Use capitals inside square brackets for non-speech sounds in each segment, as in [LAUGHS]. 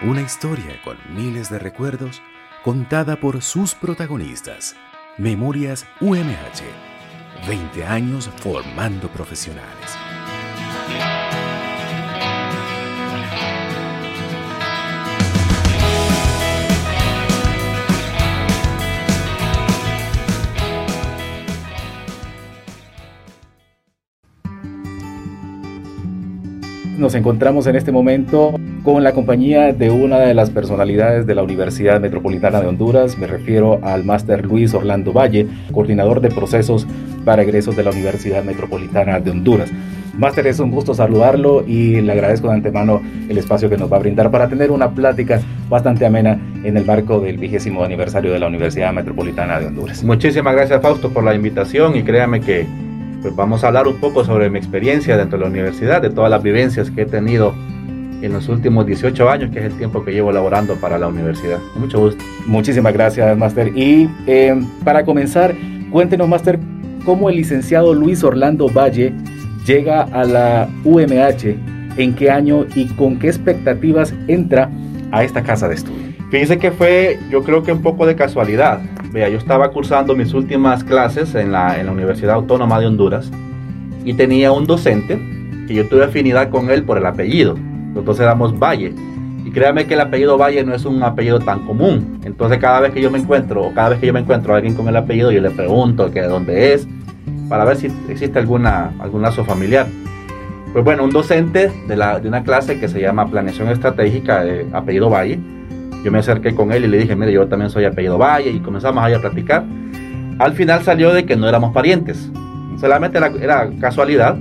Una historia con miles de recuerdos contada por sus protagonistas. Memorias UMH. 20 años formando profesionales. Nos encontramos en este momento con la compañía de una de las personalidades de la Universidad Metropolitana de Honduras. Me refiero al máster Luis Orlando Valle, coordinador de procesos para egresos de la Universidad Metropolitana de Honduras. Máster, es un gusto saludarlo y le agradezco de antemano el espacio que nos va a brindar para tener una plática bastante amena en el marco del vigésimo aniversario de la Universidad Metropolitana de Honduras. Muchísimas gracias, Fausto, por la invitación y créame que pues vamos a hablar un poco sobre mi experiencia dentro de la universidad, de todas las vivencias que he tenido en los últimos 18 años, que es el tiempo que llevo laborando para la universidad. mucho gusto. Muchísimas gracias, Máster. Y eh, para comenzar, cuéntenos, Máster, cómo el licenciado Luis Orlando Valle llega a la UMH, en qué año y con qué expectativas entra a esta casa de estudio. Fíjese que fue, yo creo que un poco de casualidad. Vea, yo estaba cursando mis últimas clases en la, en la Universidad Autónoma de Honduras y tenía un docente que yo tuve afinidad con él por el apellido. Entonces éramos Valle. Y créame que el apellido Valle no es un apellido tan común. Entonces cada vez que yo me encuentro, o cada vez que yo me encuentro a alguien con el apellido, yo le pregunto que de dónde es, para ver si existe alguna, algún lazo familiar. Pues bueno, un docente de, la, de una clase que se llama Planeación Estratégica, de apellido Valle, yo me acerqué con él y le dije, mire, yo también soy apellido Valle y comenzamos ahí a platicar. Al final salió de que no éramos parientes, solamente era, casualidad,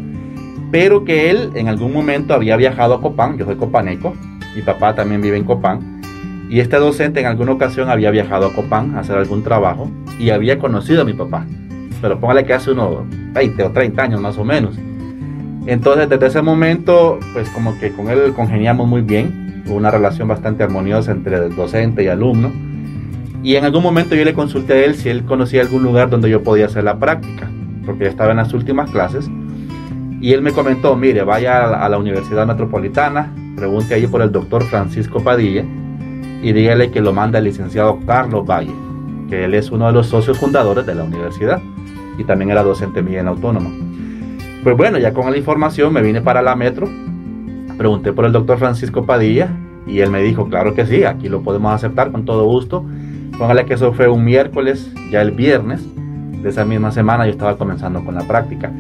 pero que él en algún momento había viajado a Copán, yo soy copaneco, mi papá también vive en Copán, y este docente en alguna ocasión había viajado a Copán a hacer algún trabajo y había conocido a mi papá, pero póngale que hace unos 20 o 30 años más o menos. Entonces desde ese momento, pues como que con él congeniamos muy bien, una relación bastante armoniosa entre el docente y alumno. Y en algún momento yo le consulté a él si él conocía algún lugar donde yo podía hacer la práctica, porque ya estaba en las últimas clases. Y él me comentó, mire, vaya a la, Universidad Metropolitana, pregunte allí por el doctor Francisco Padilla y dígale que lo manda el licenciado Carlos Valle, que él es uno de los socios fundadores de la universidad y también era docente mío en Autónoma. Pues bueno, ya con la información me vine para la Metro Pregunté por el doctor Francisco Padilla y él me dijo, claro que sí, aquí lo podemos aceptar con todo gusto. Póngale que eso fue un miércoles, ya el viernes de esa misma semana yo estaba comenzando con la práctica.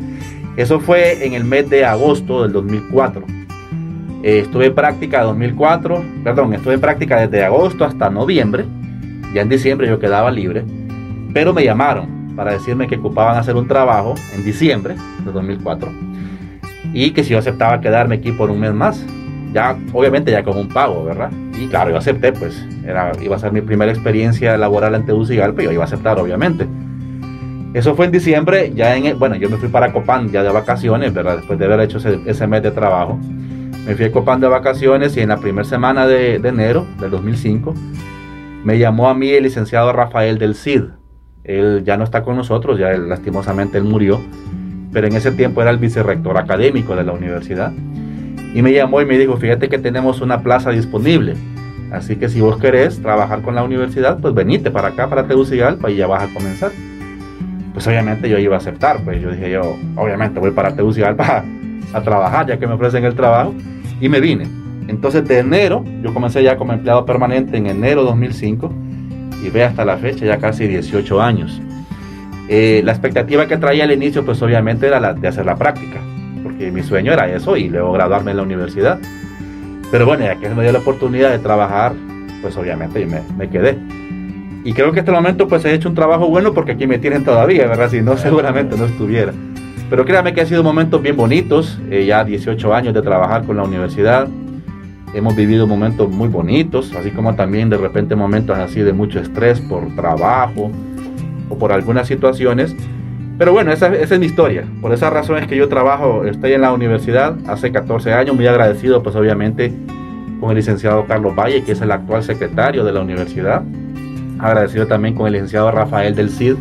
Eso fue en el mes de agosto del 2004. Eh, estuve en práctica 2004, perdón, estuve en práctica desde agosto hasta noviembre. Ya en diciembre yo quedaba libre, pero me llamaron para decirme que ocupaban hacer un trabajo en diciembre de 2004 y que si yo aceptaba quedarme aquí por un mes más, ya obviamente ya con un pago, ¿verdad? Y claro, yo acepté, pues era, iba a ser mi primera experiencia laboral ante Tegucigalpa y yo iba a aceptar, obviamente. Eso fue en diciembre, ya en, bueno, yo me fui para Copán ya de vacaciones, ¿verdad? Después de haber hecho ese, mes de trabajo. Me fui a Copán de vacaciones y en la primera semana de, de enero del 2005 me llamó a mí el licenciado Rafael del CID. Él ya no está con nosotros, ya lastimosamente él murió pero en ese tiempo era el vicerrector académico de la universidad. Y me llamó y me dijo, fíjate que tenemos una plaza disponible. Así que si vos querés trabajar con la universidad, pues venite para acá, para Tegucigalpa, y ya vas a comenzar. Pues obviamente yo iba a aceptar, pues yo dije yo, obviamente voy para Tegucigalpa a, [LAUGHS] a trabajar, ya que me ofrecen el trabajo, y me vine. Entonces de enero, yo comencé ya como empleado permanente en enero 2005, y ve hasta la fecha ya casi 18 años. Eh, la expectativa que traía al inicio, pues obviamente era la de hacer la práctica, porque mi sueño era eso y luego graduarme en la universidad. Pero bueno, ya que me dio la oportunidad de trabajar, pues obviamente me, me quedé. Y creo que hasta el momento pues he hecho un trabajo bueno porque aquí me tienen todavía, ¿verdad? Si no, seguramente no estuviera. Pero créanme que han sido momentos bien bonitos, eh, ya 18 años de trabajar con la universidad. Hemos vivido momentos muy bonitos, así como también de repente momentos así de mucho estrés por trabajo, o por algunas situaciones. Pero bueno, esa, es mi historia. Por esa razón es que yo trabajo, estoy en la universidad hace 14 años, muy agradecido pues obviamente con el licenciado Carlos Valle, que es el actual secretario de la universidad. Agradecido también con el licenciado Rafael del CID,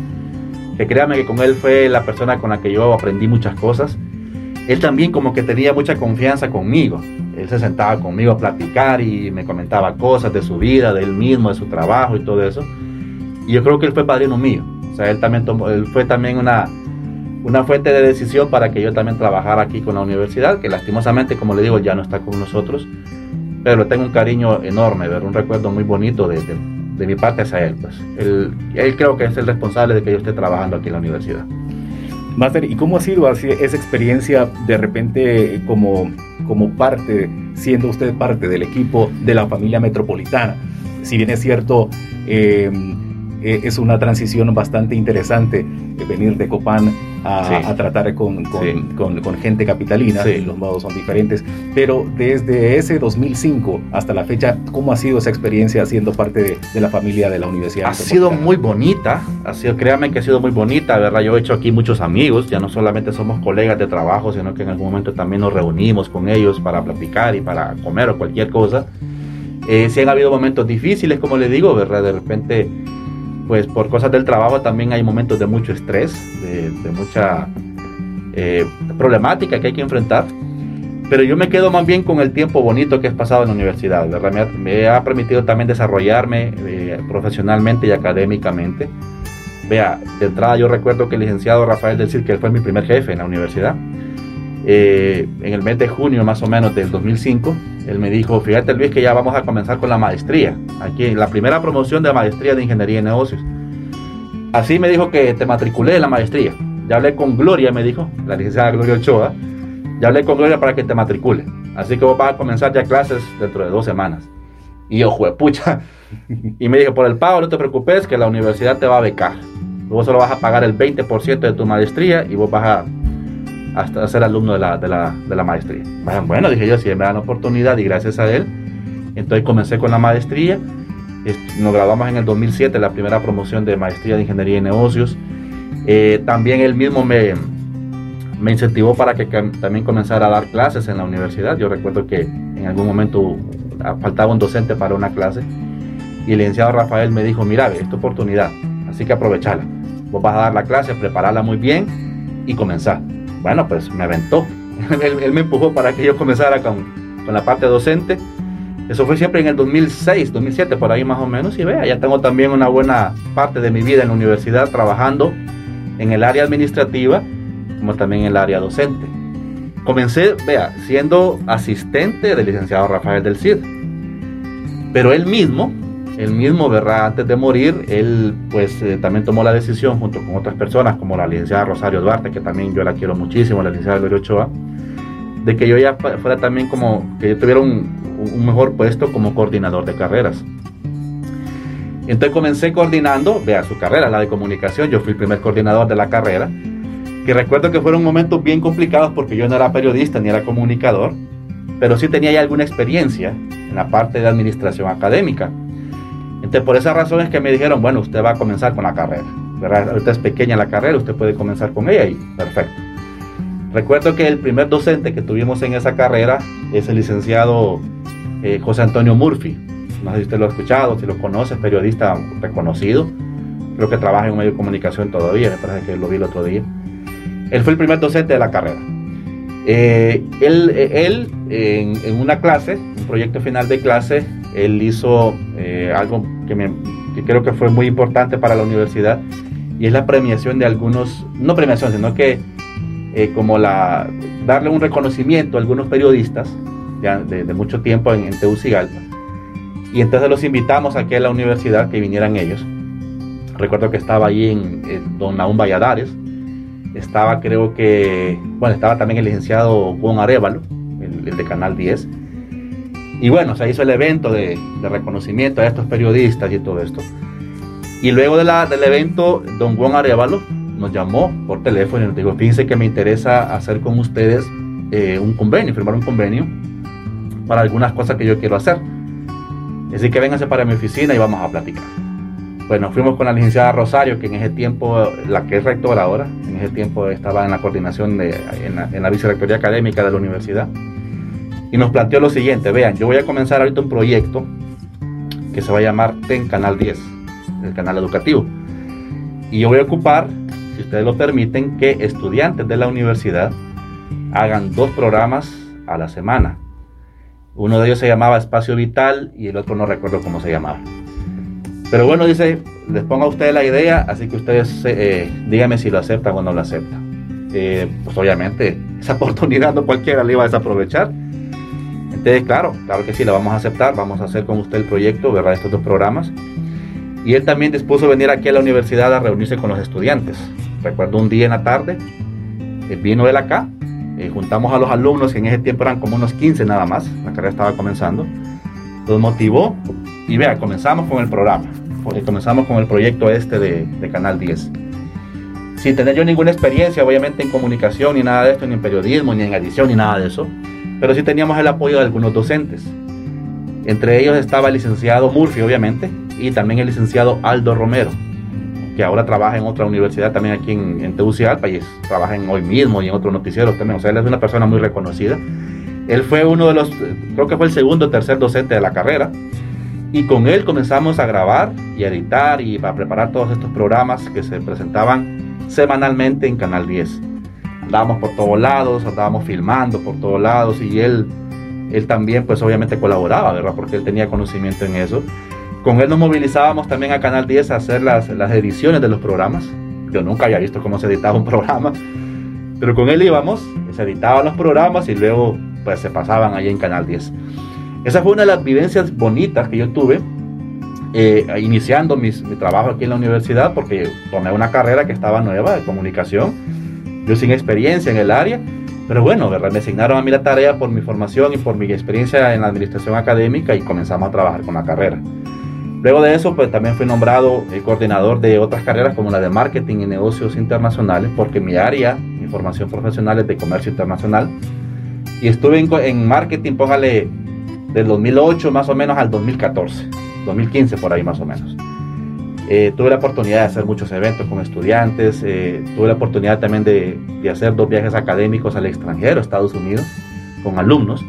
que créame que con él fue la persona con la que yo aprendí muchas cosas. Él también como que tenía mucha confianza conmigo. Él se sentaba conmigo a platicar y me comentaba cosas de su vida, de él mismo, de su trabajo y todo eso. Y yo creo que él fue padrino mío. O sea, él también fue también una, una fuente de decisión para que yo también trabajara aquí con la universidad, que lastimosamente, como le digo, ya no está con nosotros. Pero tengo un cariño enorme, un recuerdo muy bonito de, de, mi parte hacia él. Pues. Él, él creo que es el responsable de que yo esté trabajando aquí en la universidad. Master, ¿y cómo ha sido esa experiencia de repente como, como parte, siendo usted parte del equipo de la familia metropolitana? Si bien es cierto, eh, eh, es una transición bastante interesante venir de Copán a, tratar con, con, gente capitalina, los modos son diferentes, pero desde ese 2005 hasta la fecha, ¿cómo ha sido esa experiencia siendo parte de, la familia de la universidad? Ha sido muy bonita, ha sido, créame que ha sido muy bonita, ¿verdad? Yo he hecho aquí muchos amigos, ya no solamente somos colegas de trabajo, sino que en algún momento también nos reunimos con ellos para platicar y para comer o cualquier cosa. Eh, si han habido momentos difíciles, como les digo, ¿verdad? De repente pues por cosas del trabajo también hay momentos de mucho estrés, de, mucha eh, problemática que hay que enfrentar. Pero yo me quedo más bien con el tiempo bonito que he pasado en la universidad, ¿verdad? Me, ha, permitido también desarrollarme eh, profesionalmente y académicamente. Vea, de entrada yo recuerdo que el licenciado Rafael del Cid, que fue mi primer jefe en la universidad, eh, en el mes de junio más o menos del 2005, él me dijo, fíjate Luis que ya vamos a comenzar con la maestría, aquí la primera promoción de maestría de Ingeniería y Negocios. Así me dijo que te matriculé en la maestría. Ya hablé con Gloria, me dijo, la licenciada Gloria Ochoa, ya hablé con Gloria para que te matricule. Así que vos vas a comenzar ya clases dentro de dos semanas. Y yo, pucha. Y me dijo, por el pago no te preocupes, que la universidad te va a becar. Vos solo vas a pagar el 20% de tu maestría y vos vas a hasta ser alumno de la, de la, de la maestría. Bueno, dije yo, si me dan oportunidad y gracias a él, entonces comencé con la maestría. Nos graduamos en el 2007, la primera promoción de maestría de ingeniería y negocios. Eh, también él mismo me, me incentivó para que también comenzara a dar clases en la universidad. Yo recuerdo que en algún momento faltaba un docente para una clase y el licenciado Rafael me dijo, mira, es tu oportunidad, así que aprovechala. Vos vas a dar la clase, prepararla muy bien y comenzar. Bueno, pues me aventó. [LAUGHS] él, me empujó para que yo comenzara con, con, la parte docente. Eso fue siempre en el 2006, 2007, por ahí más o menos. Y vea, ya tengo también una buena parte de mi vida en la universidad trabajando en el área administrativa como también en el área docente. Comencé, vea, siendo asistente del licenciado Rafael del Cid. Pero él mismo él mismo, ¿verdad? Antes de morir, él pues eh, también tomó la decisión junto con otras personas, como la licenciada Rosario Duarte, que también yo la quiero muchísimo, la licenciada Gloria Ochoa, de que yo ya fuera también como, que yo tuviera un, mejor puesto como coordinador de carreras. Entonces comencé coordinando, vea, su carrera, la de comunicación, yo fui el primer coordinador de la carrera, que recuerdo que fueron momentos bien complicados porque yo no era periodista ni era comunicador, pero sí tenía ya alguna experiencia en la parte de administración académica. Entonces, por esa razón es que me dijeron, bueno, usted va a comenzar con la carrera. ¿verdad? Ahorita es pequeña la carrera, usted puede comenzar con ella y perfecto. Recuerdo que el primer docente que tuvimos en esa carrera es el licenciado eh, José Antonio Murphy. No sé si usted lo ha escuchado, si lo conoce, es periodista reconocido. Creo que trabaja en un medio de comunicación todavía, me parece que lo vi el otro día. Él fue el primer docente de la carrera. Eh, él, eh, él en, en, una clase, un proyecto final de clase, él hizo eh, algo que, me, creo que fue muy importante para la universidad y es la premiación de algunos, no premiación, sino que eh, como la, darle un reconocimiento a algunos periodistas ya de, mucho tiempo en, en Tegucigalpa. Y entonces los invitamos aquí a la universidad que vinieran ellos. Recuerdo que estaba ahí en, Don Naum Valladares, estaba creo que, bueno, estaba también el licenciado Juan Arevalo, el, el de Canal 10, y bueno, se hizo el evento de, reconocimiento a estos periodistas y todo esto. Y luego de la, del evento, don Juan Arevalo nos llamó por teléfono y nos dijo, fíjense que me interesa hacer con ustedes eh, un convenio, firmar un convenio para algunas cosas que yo quiero hacer. Así que vénganse para mi oficina y vamos a platicar. Bueno, fuimos con la licenciada Rosario, que en ese tiempo, la que es rectora ahora, en ese tiempo estaba en la coordinación de, en la, en la vicerrectoría académica de la universidad y nos planteó lo siguiente, vean, yo voy a comenzar ahorita un proyecto que se va a llamar TEN Canal 10, el canal educativo. Y yo voy a ocupar, si ustedes lo permiten, que estudiantes de la universidad hagan dos programas a la semana. Uno de ellos se llamaba Espacio Vital y el otro no recuerdo cómo se llamaba. Pero bueno, dice, les pongo a ustedes la idea, así que ustedes eh, díganme si lo aceptan o no lo aceptan. Eh, pues obviamente esa [LAUGHS] oportunidad no cualquiera le iba a desaprovechar. Claro, claro que sí, la vamos a aceptar, vamos a hacer con usted el proyecto, ¿verdad? Estos dos programas. Y él también dispuso venir aquí a la universidad a reunirse con los estudiantes. Recuerdo un día en la tarde, eh, vino él acá, juntamos a los alumnos, que en ese tiempo eran como unos 15 nada más, la carrera estaba comenzando, los motivó y vea, comenzamos con el programa, comenzamos con el proyecto este de, Canal 10. Sin tener yo ninguna experiencia, obviamente, en comunicación, ni nada de esto, ni en periodismo, ni en edición, ni nada de eso, pero sí teníamos el apoyo de algunos docentes. Entre ellos estaba el licenciado Murphy, obviamente, y también el licenciado Aldo Romero, que ahora trabaja en otra universidad también aquí en, en Tegucigalpa y trabaja en Hoy Mismo y en otros noticieros también. O sea, él es una persona muy reconocida. Él fue uno de los, creo que fue el segundo o tercer docente de la carrera y con él comenzamos a grabar y editar y a preparar todos estos programas que se presentaban semanalmente en Canal 10. Andábamos por todos lados, andábamos filmando por todos lados y él, él también pues obviamente colaboraba, ¿verdad? Porque él tenía conocimiento en eso. Con él nos movilizábamos también a Canal 10 a hacer las, las ediciones de los programas. Yo nunca había visto cómo se editaba un programa, pero con él íbamos, se editaban los programas y luego pues se pasaban ahí en Canal 10. Esa fue una de las vivencias bonitas que yo tuve eh, iniciando mi trabajo aquí en la universidad porque tomé una carrera que estaba nueva de comunicación, yo sin experiencia en el área, pero bueno, me asignaron a mí la tarea por mi formación y por mi experiencia en la administración académica y comenzamos a trabajar con la carrera. Luego de eso, pues también fui nombrado el coordinador de otras carreras como la de marketing y negocios internacionales, porque mi área, mi formación profesional es de comercio internacional. Y estuve en, en marketing, póngale del 2008 más o menos al 2014, 2015 por ahí más o menos. Eh, tuve la oportunidad de hacer muchos eventos con estudiantes, eh, tuve la oportunidad también de, de, hacer dos viajes académicos al extranjero, Estados Unidos, con alumnos.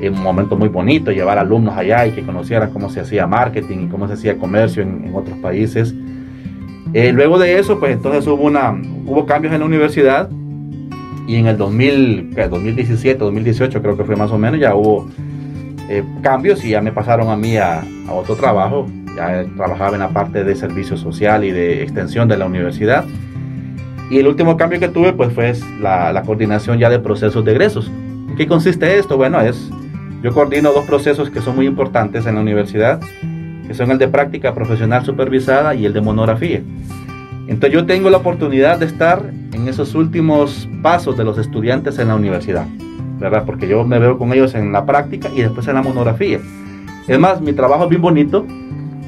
Un momento muy bonito, llevar alumnos allá y que conocieran cómo se hacía marketing y cómo se hacía comercio en, en otros países. Eh, luego de eso, pues entonces hubo, una, hubo cambios en la universidad y en el 2000, 2017, 2018 creo que fue más o menos, ya hubo eh, cambios y ya me pasaron a mí a, otro trabajo. Ya trabajaba en la parte de servicio social y de extensión de la universidad. Y el último cambio que tuve pues fue la, coordinación ya de procesos de egresos. ¿En qué consiste esto? Bueno, es yo coordino dos procesos que son muy importantes en la universidad, que son el de práctica profesional supervisada y el de monografía. Entonces yo tengo la oportunidad de estar en esos últimos pasos de los estudiantes en la universidad. ¿verdad? Porque yo me veo con ellos en la práctica y después en la monografía. Es más, mi trabajo es bien bonito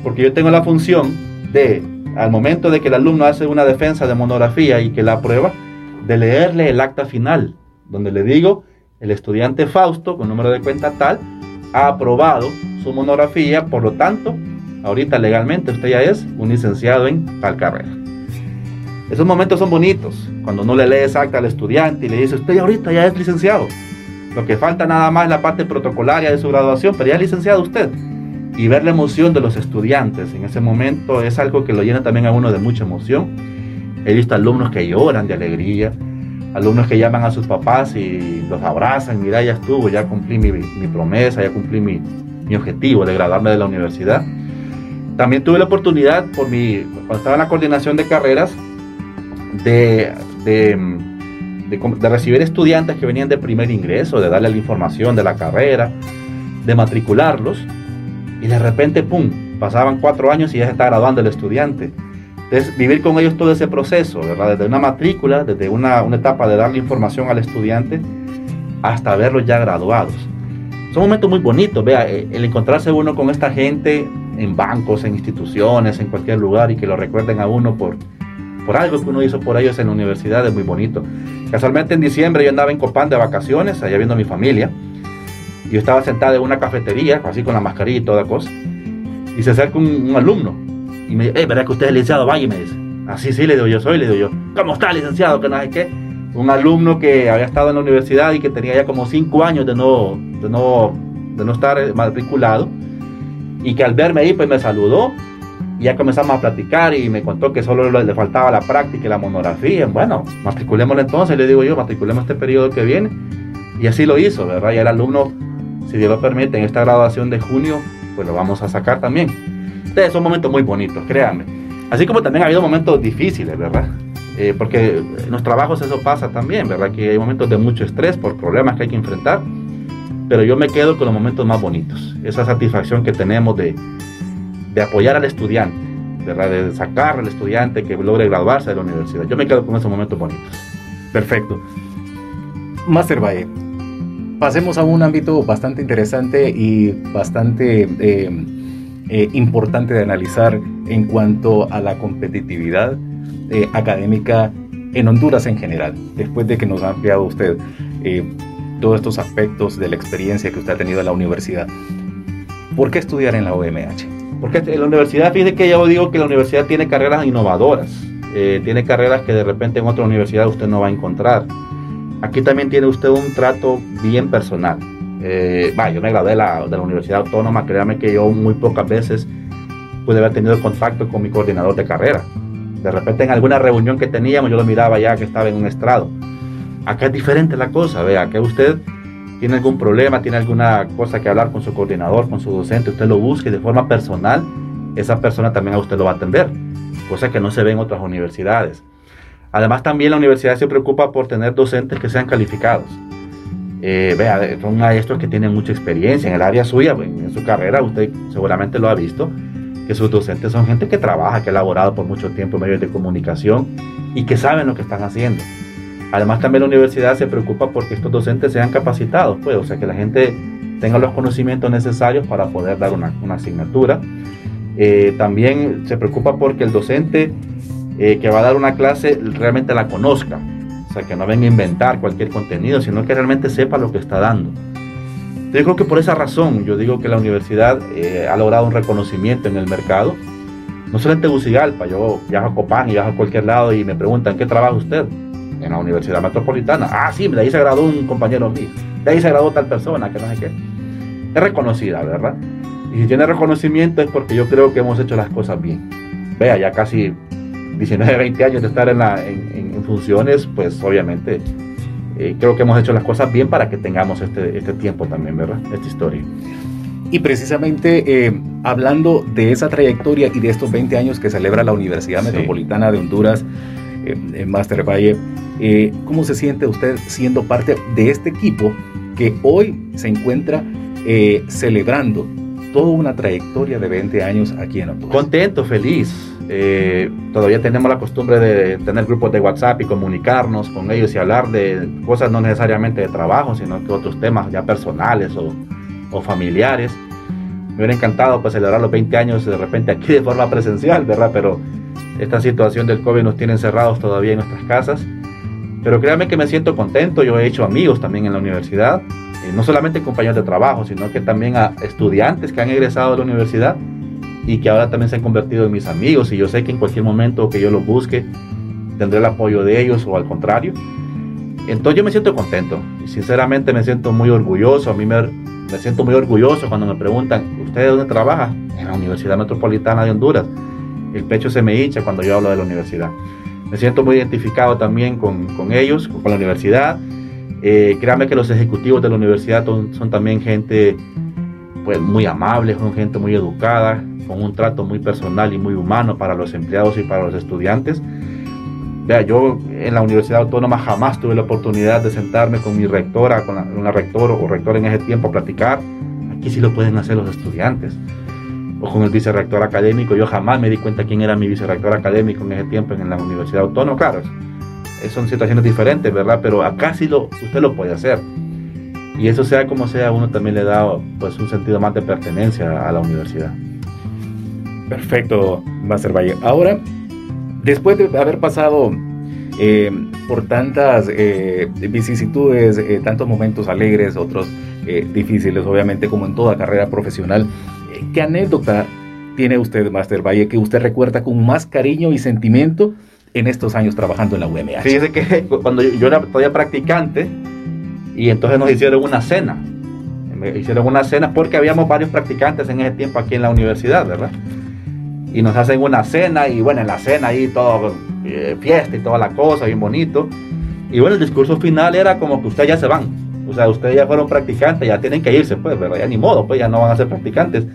porque yo tengo la función de, al momento de que el alumno hace una defensa de monografía y que la aprueba, de leerle el acta final, donde le digo, el estudiante Fausto, con número de cuenta tal, ha aprobado su monografía, por lo tanto, ahorita legalmente usted ya es un licenciado en tal carrera. Esos momentos son bonitos, cuando uno le lee esa acta al estudiante y le dice, usted ahorita ya es licenciado. Lo que falta nada más es la parte protocolaria de su graduación, pero ya es licenciado usted. Y ver la emoción de los estudiantes en ese momento es algo que lo llena también a uno de mucha emoción. He visto alumnos que lloran de alegría, alumnos que llaman a sus papás y los abrazan, mira, ya estuvo, ya cumplí mi, promesa, ya cumplí mi, mi, objetivo de graduarme de la universidad. También tuve la oportunidad, por mi, cuando estaba en la coordinación de carreras, de, de de, recibir estudiantes que venían de primer ingreso, de darle la información de la carrera, de matricularlos, y de repente, ¡pum!, pasaban cuatro años y ya se está graduando el estudiante. Entonces, vivir con ellos todo ese proceso, ¿verdad? Desde una matrícula, desde una, una etapa de darle información al estudiante, hasta verlos ya graduados. Son momentos muy bonitos, vea, eh, el encontrarse uno con esta gente en bancos, en instituciones, en cualquier lugar y que lo recuerden a uno por, por algo que uno hizo por ellos en la universidad, es muy bonito. Casualmente en diciembre yo andaba en Copán de vacaciones, allá viendo a mi familia. Yo estaba sentado en una cafetería, así con la mascarilla y toda cosa. Y se acerca un, alumno y me dice, eh, ¿verdad que usted es licenciado? Vaya y me dice. Así sí, le digo yo, soy, le digo yo. ¿Cómo está, licenciado? Que no sé qué. Un alumno que había estado en la universidad y que tenía ya como cinco años de no, de no, de no estar matriculado. Y que al verme ahí, pues me saludó Y ya comenzamos a platicar y me contó que solo le faltaba la práctica y la monografía. Bueno, matriculémoslo entonces, le digo yo, matriculemos este periodo que viene. Y así lo hizo, ¿verdad? Y el alumno, si Dios lo permite, en esta graduación de junio, pues lo vamos a sacar también. Entonces son momentos muy bonitos, créanme. Así como también ha habido momentos difíciles, ¿verdad? Eh, porque en los trabajos eso pasa también, ¿verdad? Que hay momentos de mucho estrés por problemas que hay que enfrentar. Pero yo me quedo con los momentos más bonitos. Esa satisfacción que tenemos de, de apoyar al estudiante, ¿verdad? De sacar al estudiante que logre graduarse de la universidad. Yo me quedo con esos momentos bonitos. Perfecto. Master Valle, pasemos a un ámbito bastante interesante y bastante eh, eh, importante de analizar en cuanto a la competitividad eh, académica en Honduras en general, después de que nos ha ampliado usted todos estos aspectos de la experiencia que usted ha tenido en la universidad. ¿Por qué estudiar en la OMH? Porque en la universidad, fíjese que yo digo que la universidad tiene carreras innovadoras, tiene carreras que de repente en otra universidad usted no va a encontrar Aquí también tiene usted un trato bien personal. Eh, yo me gradué de la, de la Universidad Autónoma, créame que yo muy pocas veces pude haber tenido contacto con mi coordinador de carrera. De repente en alguna reunión que teníamos yo lo miraba ya que estaba en un estrado. Acá es diferente la cosa, vea, que usted tiene algún problema, tiene alguna cosa que hablar con su coordinador, con su docente, usted lo busque de forma personal, esa persona también a usted lo va a atender, cosa que no se ve en otras universidades. Además, también la universidad se preocupa por tener docentes que sean calificados. Eh, vea, son maestros que tienen mucha experiencia en el área suya, en su carrera, usted seguramente lo ha visto, que sus docentes son gente que trabaja, que ha elaborado por mucho tiempo en medios de comunicación y que saben lo que están haciendo. Además, también la universidad se preocupa porque estos docentes sean capacitados, pues, o sea, que la gente tenga los conocimientos necesarios para poder dar una, asignatura. Eh, también se preocupa porque el docente eh, que va a dar una clase realmente la conozca. O sea, que no venga a inventar cualquier contenido, sino que realmente sepa lo que está dando. Yo creo que por esa razón yo digo que la universidad eh, ha logrado un reconocimiento en el mercado. No solo en Tegucigalpa, yo viajo a Copán y viajo a cualquier lado y me preguntan, ¿qué trabaja usted? En la Universidad Metropolitana. Ah, sí, de ahí se graduó un compañero mío. De ahí se graduó tal persona, que no sé qué. Es reconocida, ¿verdad? Y si tiene reconocimiento es porque yo creo que hemos hecho las cosas bien. Vea, ya casi 19, 20 años de estar en, la, en, funciones, pues obviamente eh, creo que hemos hecho las cosas bien para que tengamos este, este tiempo también, ¿verdad? Esta historia. Y precisamente eh, hablando de esa trayectoria y de estos 20 años que celebra la Universidad Metropolitana de Honduras, eh, en Master Valle, ¿cómo se siente usted siendo parte de este equipo que hoy se encuentra celebrando toda una trayectoria de 20 años aquí en Honduras? Contento, feliz. Eh, todavía tenemos la costumbre de tener grupos de WhatsApp y comunicarnos con ellos y hablar de cosas no necesariamente de trabajo, sino que otros temas ya personales o, familiares. Me hubiera encantado pues celebrar los 20 años de repente aquí de forma presencial, ¿verdad? Pero esta situación del COVID nos tiene encerrados todavía en nuestras casas. Pero créanme que me siento contento, yo he hecho amigos también en la universidad, eh, no solamente compañeros de trabajo, sino que también a estudiantes que han egresado de la universidad y que ahora también se han convertido en mis amigos y yo sé que en cualquier momento que yo los busque tendré el apoyo de ellos o al contrario. Entonces yo me siento contento sinceramente me siento muy orgulloso. A mí me, me siento muy orgulloso cuando me preguntan, ¿usted de dónde trabaja? En la Universidad Metropolitana de Honduras. El pecho se me hincha cuando yo hablo de la universidad. Me siento muy identificado también con, con ellos, con la universidad. Eh, créanme que los ejecutivos de la universidad son, son también gente pues, muy amable, son gente muy educada, con un trato muy personal y muy humano para los empleados y para los estudiantes. Vea, yo en la Universidad Autónoma jamás tuve la oportunidad de sentarme con mi rectora, con una rector o rector en ese tiempo a platicar. Aquí sí lo pueden hacer los estudiantes. O con el vicerrector académico. Yo jamás me di cuenta quién era mi vicerrector académico en ese tiempo en la Universidad Autónoma. Claro, son situaciones diferentes, ¿verdad? Pero acá sí lo, usted lo puede hacer. Y eso sea como sea, uno también le da pues un sentido más de pertenencia a la universidad. Perfecto, Master Valle. Ahora, después de haber pasado eh, por tantas eh, vicisitudes, eh, tantos momentos alegres, otros difíciles, obviamente, como en toda carrera profesional, ¿qué anécdota tiene usted, Master Valle, que usted recuerda con más cariño y sentimiento en estos años trabajando en la UMH? Fíjese que cuando yo era todavía practicante, y entonces nos hicieron una cena. Me hicieron una cena porque habíamos varios practicantes en ese tiempo aquí en la universidad, ¿verdad? y nos hacen una cena y bueno, en la cena ahí todo eh, fiesta y toda la cosa, bien bonito. Y bueno, el discurso final era como que ustedes ya se van. O sea, ustedes ya fueron practicantes, ya tienen que irse, pues, ¿verdad? Ya ni modo, pues ya no van a ser practicantes.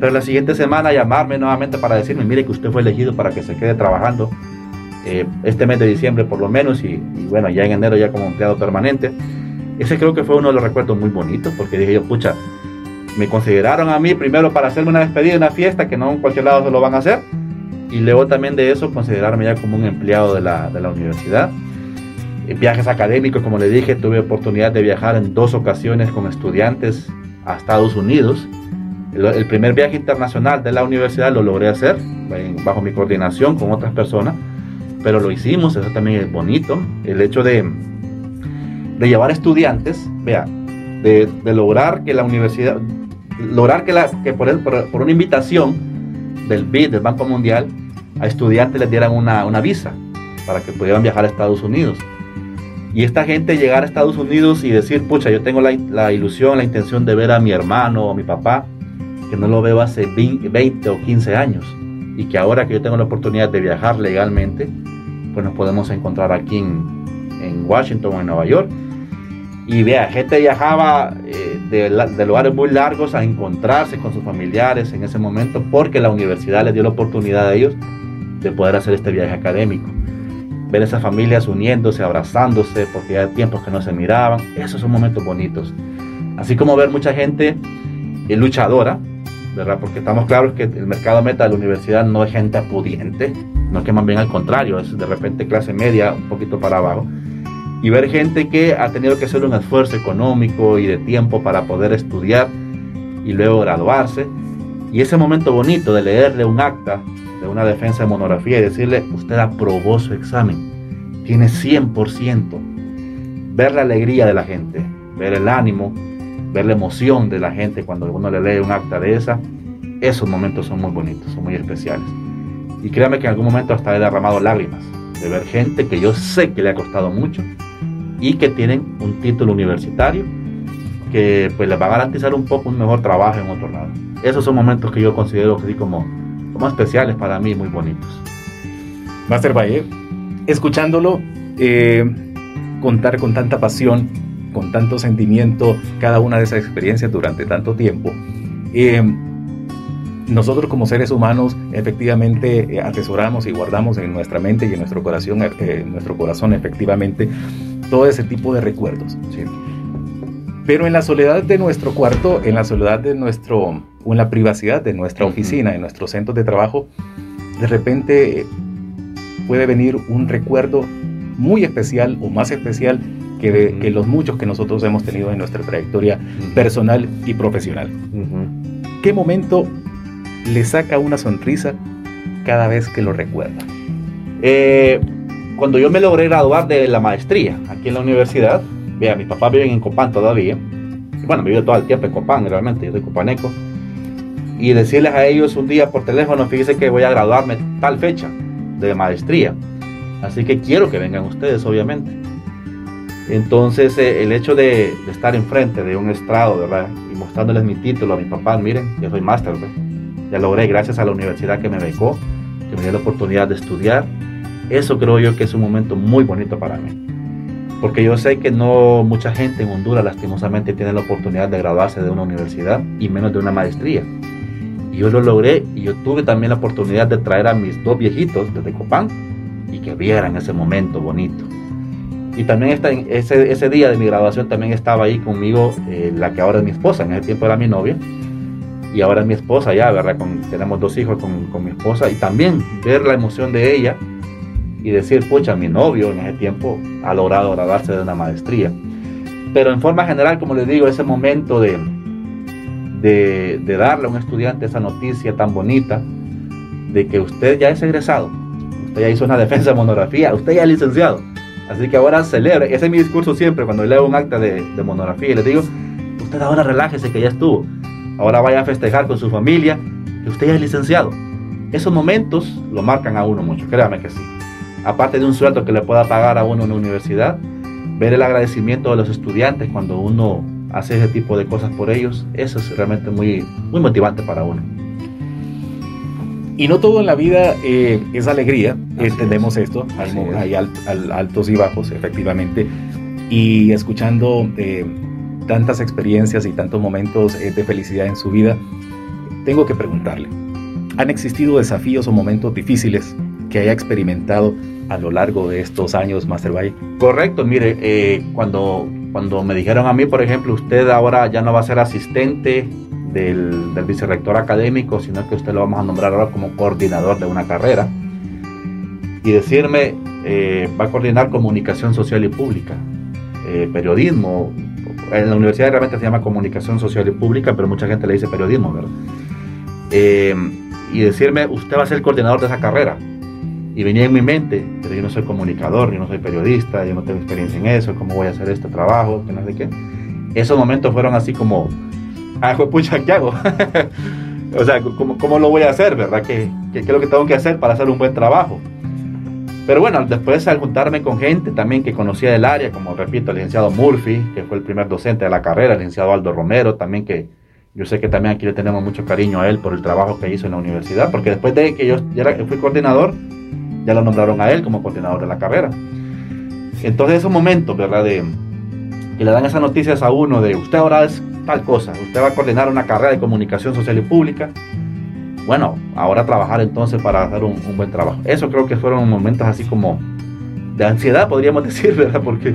Pero la siguiente semana llamarme nuevamente para decirme, mire que usted fue elegido para que se quede trabajando eh, este mes de diciembre por lo menos y, y, bueno, ya en enero ya como empleado permanente. Ese creo que fue uno de los recuerdos muy bonitos porque dije yo, pucha, me consideraron a mí primero para hacerme una despedida, una fiesta, que no en cualquier lado se lo van a hacer. Y luego también de eso considerarme ya como un empleado de la, de la universidad. Viajes académicos, como le dije, tuve oportunidad de viajar en dos ocasiones con estudiantes a Estados Unidos. El, el primer viaje internacional de la universidad lo logré hacer bajo mi coordinación con otras personas, pero lo hicimos, eso también es bonito. El hecho de, de llevar estudiantes, vea, de, de, lograr que la universidad, lograr que, la, que por, el, por, por, una invitación del BID, del Banco Mundial, a estudiantes les dieran una, una, visa para que pudieran viajar a Estados Unidos. Y esta gente llegar a Estados Unidos y decir, pucha, yo tengo la, la ilusión, la intención de ver a mi hermano o a mi papá, que no lo veo hace 20, 20 o 15 años, y que ahora que yo tengo la oportunidad de viajar legalmente, pues nos podemos encontrar aquí en, en Washington o en Nueva York y vea, gente viajaba eh, de, de, lugares muy largos a encontrarse con sus familiares en ese momento porque la universidad les dio la oportunidad a ellos de poder hacer este viaje académico. Ver esas familias uniéndose, abrazándose, porque ya tiempos que no se miraban, esos son momentos bonitos. Así como ver mucha gente eh, luchadora, ¿verdad? Porque estamos claros que el mercado meta de la universidad no es gente pudiente, no es que más bien al contrario, es de repente clase media, un poquito para abajo y ver gente que ha tenido que hacer un esfuerzo económico y de tiempo para poder estudiar y luego graduarse. Y ese momento bonito de leerle un acta de una defensa de monografía y decirle, usted aprobó su examen, tiene 100%. Ver la alegría de la gente, ver el ánimo, ver la emoción de la gente cuando uno le lee un acta de esa, esos momentos son muy bonitos, son muy especiales. Y créame que en algún momento hasta he derramado lágrimas de ver gente que yo sé que le ha costado mucho y que tienen un título universitario que pues les va a garantizar un poco un mejor trabajo en otro lado. Esos son momentos que yo considero que sí como, como especiales para mí, muy bonitos. Master Valle, escuchándolo, eh, contar con tanta pasión, con tanto sentimiento, cada una de esas experiencias durante tanto tiempo, eh, nosotros como seres humanos efectivamente eh, atesoramos y guardamos en nuestra mente y en nuestro corazón, eh, en nuestro corazón efectivamente todo ese tipo de recuerdos. ¿sí? Pero en la soledad de nuestro cuarto, en la soledad de nuestro, o en la privacidad de nuestra oficina, en nuestros centros de trabajo, de repente puede venir un recuerdo muy especial o más especial que, uh -huh. que los muchos que nosotros hemos tenido en nuestra trayectoria uh -huh. personal y profesional. Uh -huh. ¿Qué momento le saca una sonrisa cada vez que lo recuerda? Eh, cuando yo me logré graduar de la maestría aquí en la universidad, vea, mis papás viven en Copán todavía. Bueno, vivo todo el tiempo en Copán, realmente, yo soy copaneco. Y decirles a ellos un día por teléfono, fíjense que voy a graduarme tal fecha de maestría. Así que quiero que vengan ustedes, obviamente. Entonces, eh, el hecho de, estar enfrente de un estrado, ¿verdad? Y mostrándoles mi título a mis papás, miren, yo soy máster. Ya logré gracias a la universidad que me becó, que me dio la oportunidad de estudiar. Eso creo yo que es un momento muy bonito para mí. Porque yo sé que no mucha gente en Honduras lastimosamente tiene la oportunidad de graduarse de una universidad y menos de una maestría. Y yo lo logré y yo tuve también la oportunidad de traer a mis dos viejitos desde Copán y que vieran ese momento bonito. Y también está ese, ese día de mi graduación también estaba ahí conmigo eh, la que ahora es mi esposa, en ese tiempo era mi novia, y ahora es mi esposa ya, ¿verdad? Con, tenemos dos hijos con, con, mi esposa, y también ver la emoción de ella y decir, pucha, mi novio en ese tiempo ha logrado graduarse de una maestría. Pero en forma general, como les digo, ese momento de, de, de darle a un estudiante esa noticia tan bonita de que usted ya es egresado, usted ya hizo una defensa de monografía, usted ya es licenciado Así que ahora celebre. Ese es mi discurso siempre cuando leo un acta de, monografía. Y les digo, usted ahora relájese que ya estuvo. Ahora vaya a festejar con su familia que usted ya es licenciado. Esos momentos lo marcan a uno mucho, créame que sí. Aparte de un sueldo que le pueda pagar a uno en la universidad, ver el agradecimiento de los estudiantes cuando uno hace ese tipo de cosas por ellos, eso es realmente muy, muy motivante para uno. Y no todo en la vida eh, es alegría, entendemos esto, hay, altos y bajos, efectivamente, y escuchando eh, tantas experiencias y tantos momentos eh, de felicidad en su vida, tengo que preguntarle, ¿han existido desafíos o momentos difíciles que haya experimentado a lo largo de estos años, Master Bay? Correcto, mire, cuando, cuando me dijeron a mí, por ejemplo, usted ahora ya no va a ser asistente del, del vicerrector académico, sino que usted lo vamos a nombrar ahora como coordinador de una carrera. Y decirme, eh, va a coordinar comunicación social y pública, eh, periodismo. En la universidad realmente se llama comunicación social y pública, pero mucha gente le dice periodismo, ¿verdad? Eh, y decirme, usted va a ser el coordinador de esa carrera. Y venía en mi mente, pero yo no soy comunicador, yo no soy periodista, yo no tengo experiencia en eso, ¿cómo voy a hacer este trabajo? Que no sé qué. Esos momentos fueron así como, ah, pucha, ¿qué hago? [LAUGHS] o sea, ¿cómo, ¿cómo, lo voy a hacer, verdad? ¿Qué, ¿Qué, es lo que tengo que hacer para hacer un buen trabajo? Pero bueno, después al juntarme con gente también que conocía del área, como repito, el licenciado Murphy, que fue el primer docente de la carrera, el licenciado Aldo Romero, también que yo sé que también aquí le tenemos mucho cariño a él por el trabajo que hizo en la universidad, porque después de que yo ya fui coordinador, ya lo nombraron a él como coordinador de la carrera. Entonces esos momentos, ¿verdad? De que le dan esas noticias a uno de usted ahora es tal cosa, usted va a coordinar una carrera de comunicación social y pública. Bueno, ahora trabajar entonces para hacer un, buen trabajo. Eso creo que fueron momentos así como de ansiedad, podríamos [LAUGHS] decir, ¿verdad? Porque,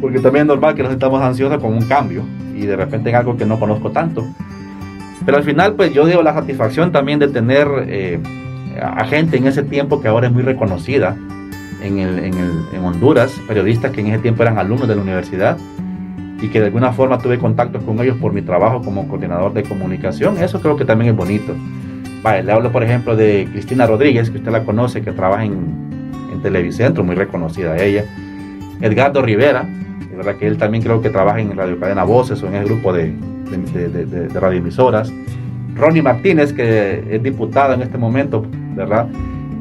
porque también es normal que nos estamos ansiosos con un cambio y de repente en algo que no conozco tanto. Pero al final, pues yo digo la satisfacción también de tener eh, a gente en ese tiempo que ahora es muy reconocida en, el, en, el, en Honduras, periodistas que en ese tiempo eran alumnos de la universidad y que de alguna forma tuve contacto con ellos por mi trabajo como coordinador de comunicación, eso creo que también es bonito. Vale, le hablo por ejemplo de Cristina Rodríguez, que usted la conoce, que trabaja en, en Televicentro, muy reconocida ella. Edgardo Rivera, de verdad que él también creo que trabaja en Radio Cadena Voces o en el grupo de, de, de, de radioemisoras. Ronnie Martínez, que es diputado en este momento, ¿verdad?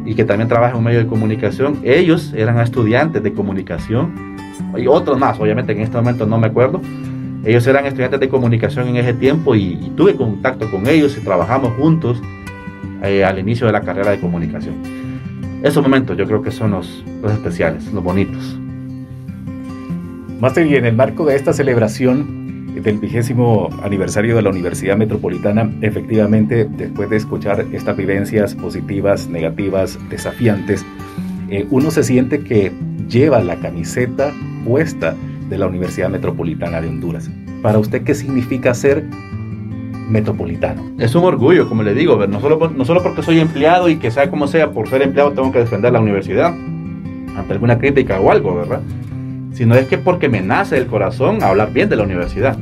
Y que también trabaja en un medio de comunicación. Ellos eran estudiantes de comunicación y otros más, obviamente en este momento no me acuerdo. Ellos eran estudiantes de comunicación en ese tiempo y, tuve contacto con ellos y trabajamos juntos eh, al inicio de la carrera de comunicación. Esos momentos yo creo que son los, los especiales, los bonitos. Master, y en el marco de esta celebración del vigésimo aniversario de la Universidad Metropolitana, efectivamente, después de escuchar estas vivencias positivas, negativas, desafiantes, eh, uno se siente que lleva la camiseta de la Universidad Metropolitana de Honduras. Para usted, ¿qué significa ser metropolitano? Es un orgullo, como le digo, no solo, no solo porque soy empleado y que sea como sea, por ser empleado tengo que defender la universidad ante alguna crítica o algo, ¿verdad? Sino es que porque me nace el corazón hablar bien de la universidad.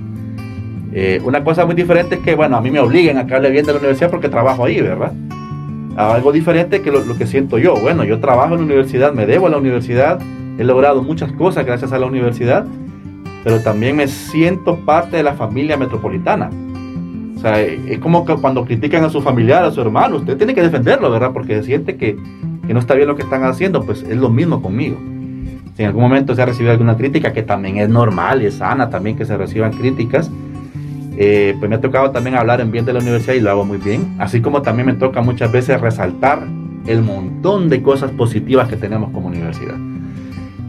Eh, una cosa muy diferente es que, bueno, a mí me obliguen a que hable bien de la universidad porque trabajo ahí, ¿verdad? Algo diferente que lo, lo que siento yo. Bueno, yo trabajo en la universidad, me debo a la universidad, he logrado muchas cosas gracias a la universidad, pero también me siento parte de la familia metropolitana. O sea, es como que cuando critican a su familiar, a su hermano, usted tiene que defenderlo, ¿verdad? Porque siente que, que no está bien lo que están haciendo, pues es lo mismo conmigo. Si en algún momento se ha recibido alguna crítica, que también es normal es sana también que se reciban críticas, eh, pues me ha tocado también hablar en bien de la universidad y lo hago muy bien. Así como también me toca muchas veces resaltar el montón de cosas positivas que tenemos como universidad.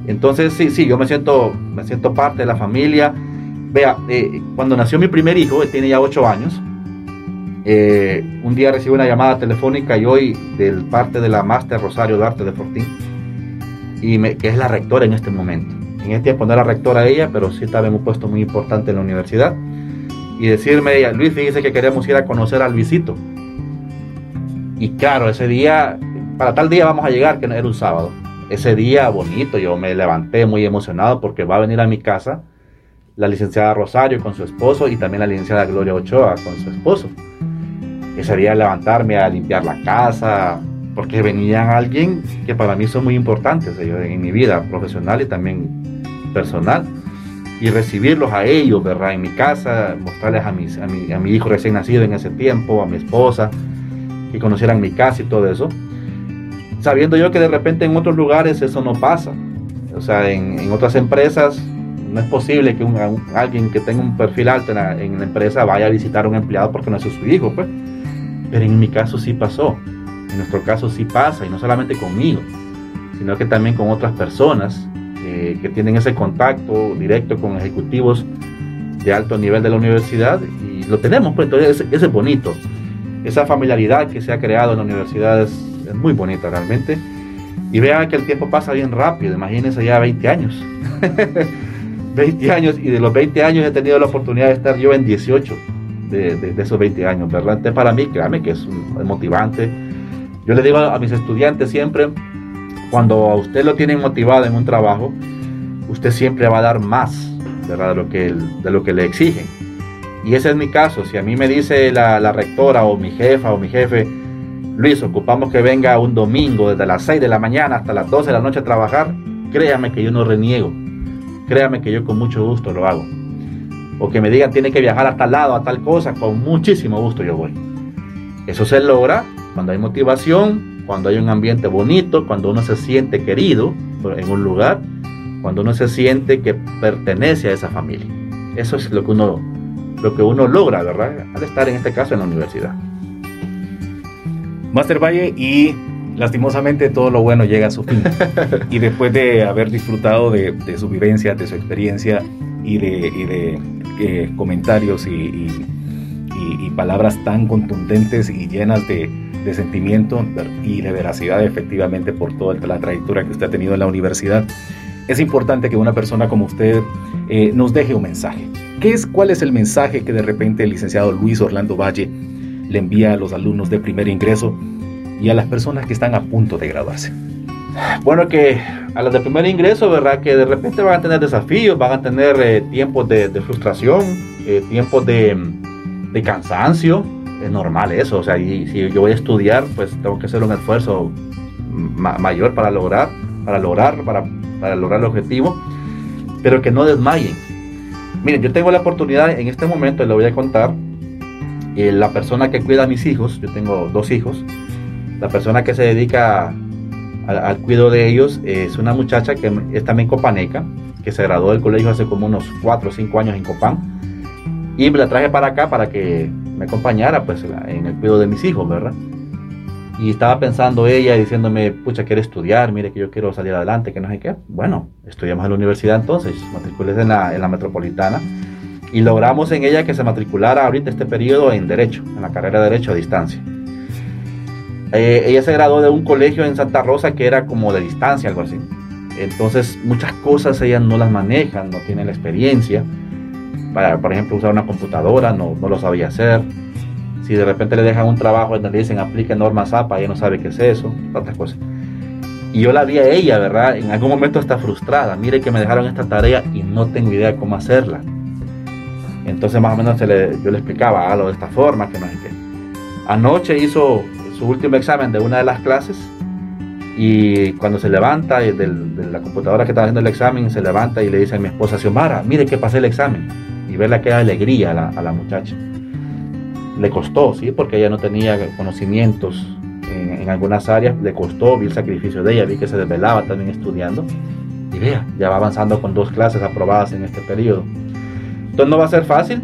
Entonces, sí, sí, yo me siento, me siento parte de la familia. Vea, eh, cuando nació mi primer hijo, él tiene ya 8 años, eh, un día recibí una llamada telefónica y hoy del parte de la Máster Rosario Duarte de Fortín, y que es la rectora en este momento. En este tiempo no era rectora ella, pero sí estaba en un puesto muy importante en la universidad. Y decirme ella, Luis, fíjese que queremos ir a conocer al Luisito. Y claro, ese día, para tal día vamos a llegar, que era un sábado ese día bonito, yo me levanté muy emocionado porque va a venir a mi casa la licenciada Rosario con su esposo y también la licenciada Gloria Ochoa con su esposo. Ese día levantarme a limpiar la casa, porque venían alguien que para mí son muy importantes en mi vida profesional y también personal. Y recibirlos a ellos, ¿verdad? En mi casa, mostrarles a, mis, a, mi, a mi hijo recién nacido en ese tiempo, a mi esposa, que conocieran mi casa y todo eso sabiendo yo que de repente en otros lugares eso no pasa. O sea, en, otras empresas no es posible que alguien que tenga un perfil alto en la, empresa vaya a visitar a un empleado porque no es su hijo, pues. Pero en mi caso sí pasó. en nuestro caso sí pasa, y no solamente conmigo, sino que también con otras personas eh, que tienen ese contacto directo con ejecutivos de alto nivel de la universidad y lo tenemos, pues entonces ese es bonito. Esa familiaridad que se ha creado en la universidad es, muy bonita realmente. Y vean que el tiempo pasa bien rápido, imagínense ya 20 años. [LAUGHS] 20 años y de los 20 años he tenido la oportunidad de estar yo en 18 de, de, esos 20 años, ¿verdad? Entonces para mí, créame que es, un, motivante. Yo le digo a mis estudiantes siempre, cuando a usted lo tienen motivado en un trabajo, usted siempre va a dar más, ¿verdad? De lo que, de lo que le exigen. Y ese es mi caso. Si a mí me dice la, la rectora o mi jefa o mi jefe, Luis, ocupamos que venga un domingo desde las 6 de la mañana hasta las 12 de la noche a trabajar, créame que yo no reniego. Créame que yo con mucho gusto lo hago. O que me digan tiene que viajar a tal lado, a tal cosa, con muchísimo gusto yo voy. Eso se logra cuando hay motivación, cuando hay un ambiente bonito, cuando uno se siente querido en un lugar, cuando uno se siente que pertenece a esa familia. Eso es lo que uno, lo que uno logra, ¿verdad? Al estar en este caso en la universidad. Master Valle y lastimosamente todo lo bueno llega a su fin. [LAUGHS] y después de haber disfrutado de, su vivencia, de su experiencia y de, eh, comentarios y, palabras tan contundentes y llenas de, sentimiento y de veracidad efectivamente por toda la trayectoria que usted ha tenido en la universidad, es importante que una persona como usted eh, nos deje un mensaje. ¿Qué es, ¿Cuál es el mensaje que de repente el licenciado Luis Orlando Valle le envía a los alumnos de primer ingreso y a las personas que están a punto de graduarse? Bueno, que a las de primer ingreso, ¿verdad? Que de repente van a tener desafíos, van a tener eh, tiempos de, frustración, eh, tiempos de, cansancio. Es normal eso, o sea, y, si yo voy a estudiar, pues tengo que hacer un esfuerzo mayor para lograr, para lograr, para, lograr el objetivo, pero que no desmayen. Miren, yo tengo la oportunidad en este momento, le voy a contar, la persona que cuida a mis hijos, yo tengo dos hijos, la persona que se dedica al, cuidado de ellos es una muchacha que es también copaneca, que se graduó del colegio hace como unos 4 o 5 años en Copán. Y me la traje para acá para que me acompañara pues, en el cuidado de mis hijos, ¿verdad? Y estaba pensando ella diciéndome, pucha, quiero estudiar, mire que yo quiero salir adelante, que no sé qué. Bueno, estudiamos en la universidad entonces, matriculé en la, en la metropolitana y logramos en ella que se matriculara ahorita este periodo en Derecho, en la carrera de Derecho a distancia. Eh, ella se graduó de un colegio en Santa Rosa que era como de distancia, algo así. Entonces, muchas cosas ella no las maneja, no tiene la experiencia. Para, por ejemplo, usar una computadora, no, no lo sabía hacer. Si de repente le dejan un trabajo donde le dicen aplique normas APA, ella no sabe qué es eso, otras cosas. Y yo la vi a ella, ¿verdad? En algún momento está frustrada. Mire que me dejaron esta tarea y no tengo idea cómo hacerla. Entonces más o menos yo le explicaba algo de esta forma, que no sé qué. Anoche hizo su último examen de una de las clases y cuando se levanta de la computadora que estaba haciendo el examen, se levanta y le dice a mi esposa, Xiomara, mire que pasé el examen. Y verla que alegría a la, muchacha. Le costó, ¿sí? Porque ella no tenía conocimientos en, en, algunas áreas, le costó, vi el sacrificio de ella, vi que se desvelaba también estudiando. Y vea, ya va avanzando con dos clases aprobadas en este periodo. Entonces no va a ser fácil,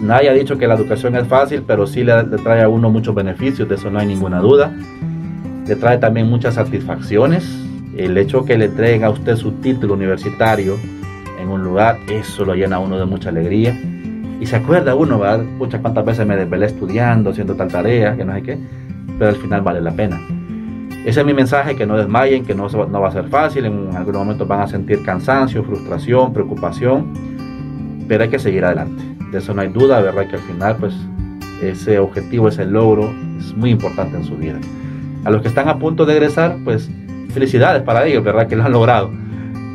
Nadie ha dicho que la educación es fácil, pero sí le, trae a uno muchos beneficios, de eso no hay ninguna duda. Le trae también muchas satisfacciones. El hecho que le entreguen a usted su título universitario en un lugar, eso lo llena a uno de mucha alegría. Y se acuerda uno, ¿verdad? Pucha, cuántas veces me desvelé estudiando, haciendo tal tarea, que no sé qué, pero al final vale la pena. Ese es mi mensaje, que no desmayen, que no, no va a ser fácil, en algunos momentos van a sentir cansancio, frustración, preocupación, pero hay que seguir adelante de eso no hay duda, ¿verdad? Que al final, pues, ese objetivo, ese logro es muy importante en su vida. A los que están a punto de egresar, pues, felicidades para ellos, ¿verdad? Que lo han logrado.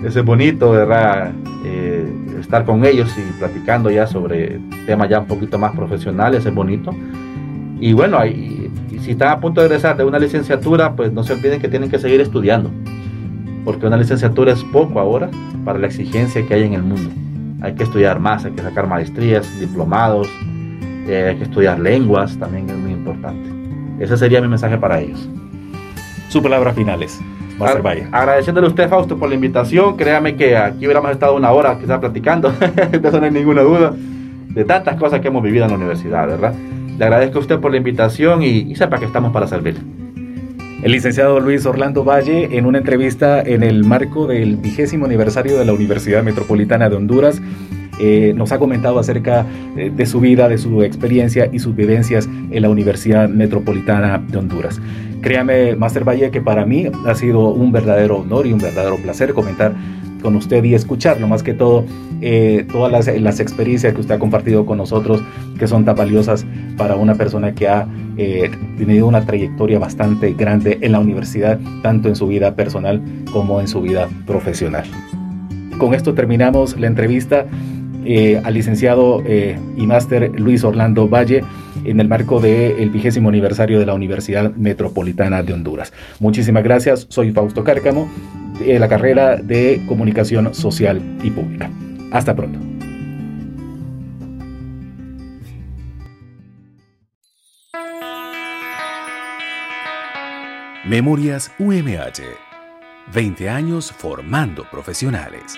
es bonito, ¿verdad? Eh, estar con ellos y platicando ya sobre temas ya un poquito más profesionales, es bonito. Y bueno, y si están a punto de egresar de una licenciatura, pues no se olviden que tienen que seguir estudiando, porque una licenciatura es poco ahora para la exigencia que hay en el mundo hay que estudiar más, hay que sacar maestrías, diplomados, eh, hay que estudiar lenguas, también es muy importante. Ese sería mi mensaje para ellos. Sus palabras finales. Master Valle. Agradeciéndole a usted, Fausto, por la invitación. Créame que aquí hubiéramos estado una hora quizás platicando, [LAUGHS] de eso no hay ninguna duda, de tantas cosas que hemos vivido en la universidad, ¿verdad? Le agradezco a usted por la invitación y, y sepa que estamos para servir. El licenciado Luis Orlando Valle, en una entrevista en el marco del vigésimo aniversario de la Universidad Metropolitana de Honduras, eh, nos ha comentado acerca eh, de su vida, de su experiencia y sus vivencias en la Universidad Metropolitana de Honduras. Créame, Master Valle, que para mí ha sido un verdadero honor y un verdadero placer comentar con usted y escucharlo, más que todo eh, todas las, experiencias que usted ha compartido con nosotros, que son tan valiosas para una persona que ha tenido una trayectoria bastante grande en la universidad, tanto en su vida personal como en su vida profesional. Con esto terminamos la entrevista eh, al licenciado eh, y máster Luis Orlando Valle en el marco del vigésimo aniversario de la Universidad Metropolitana de Honduras. Muchísimas gracias, soy Fausto Cárcamo, de la carrera de Comunicación Social y Pública. Hasta pronto. Memorias UMH. 20 años formando profesionales.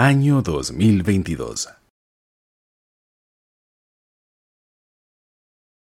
Año 2022.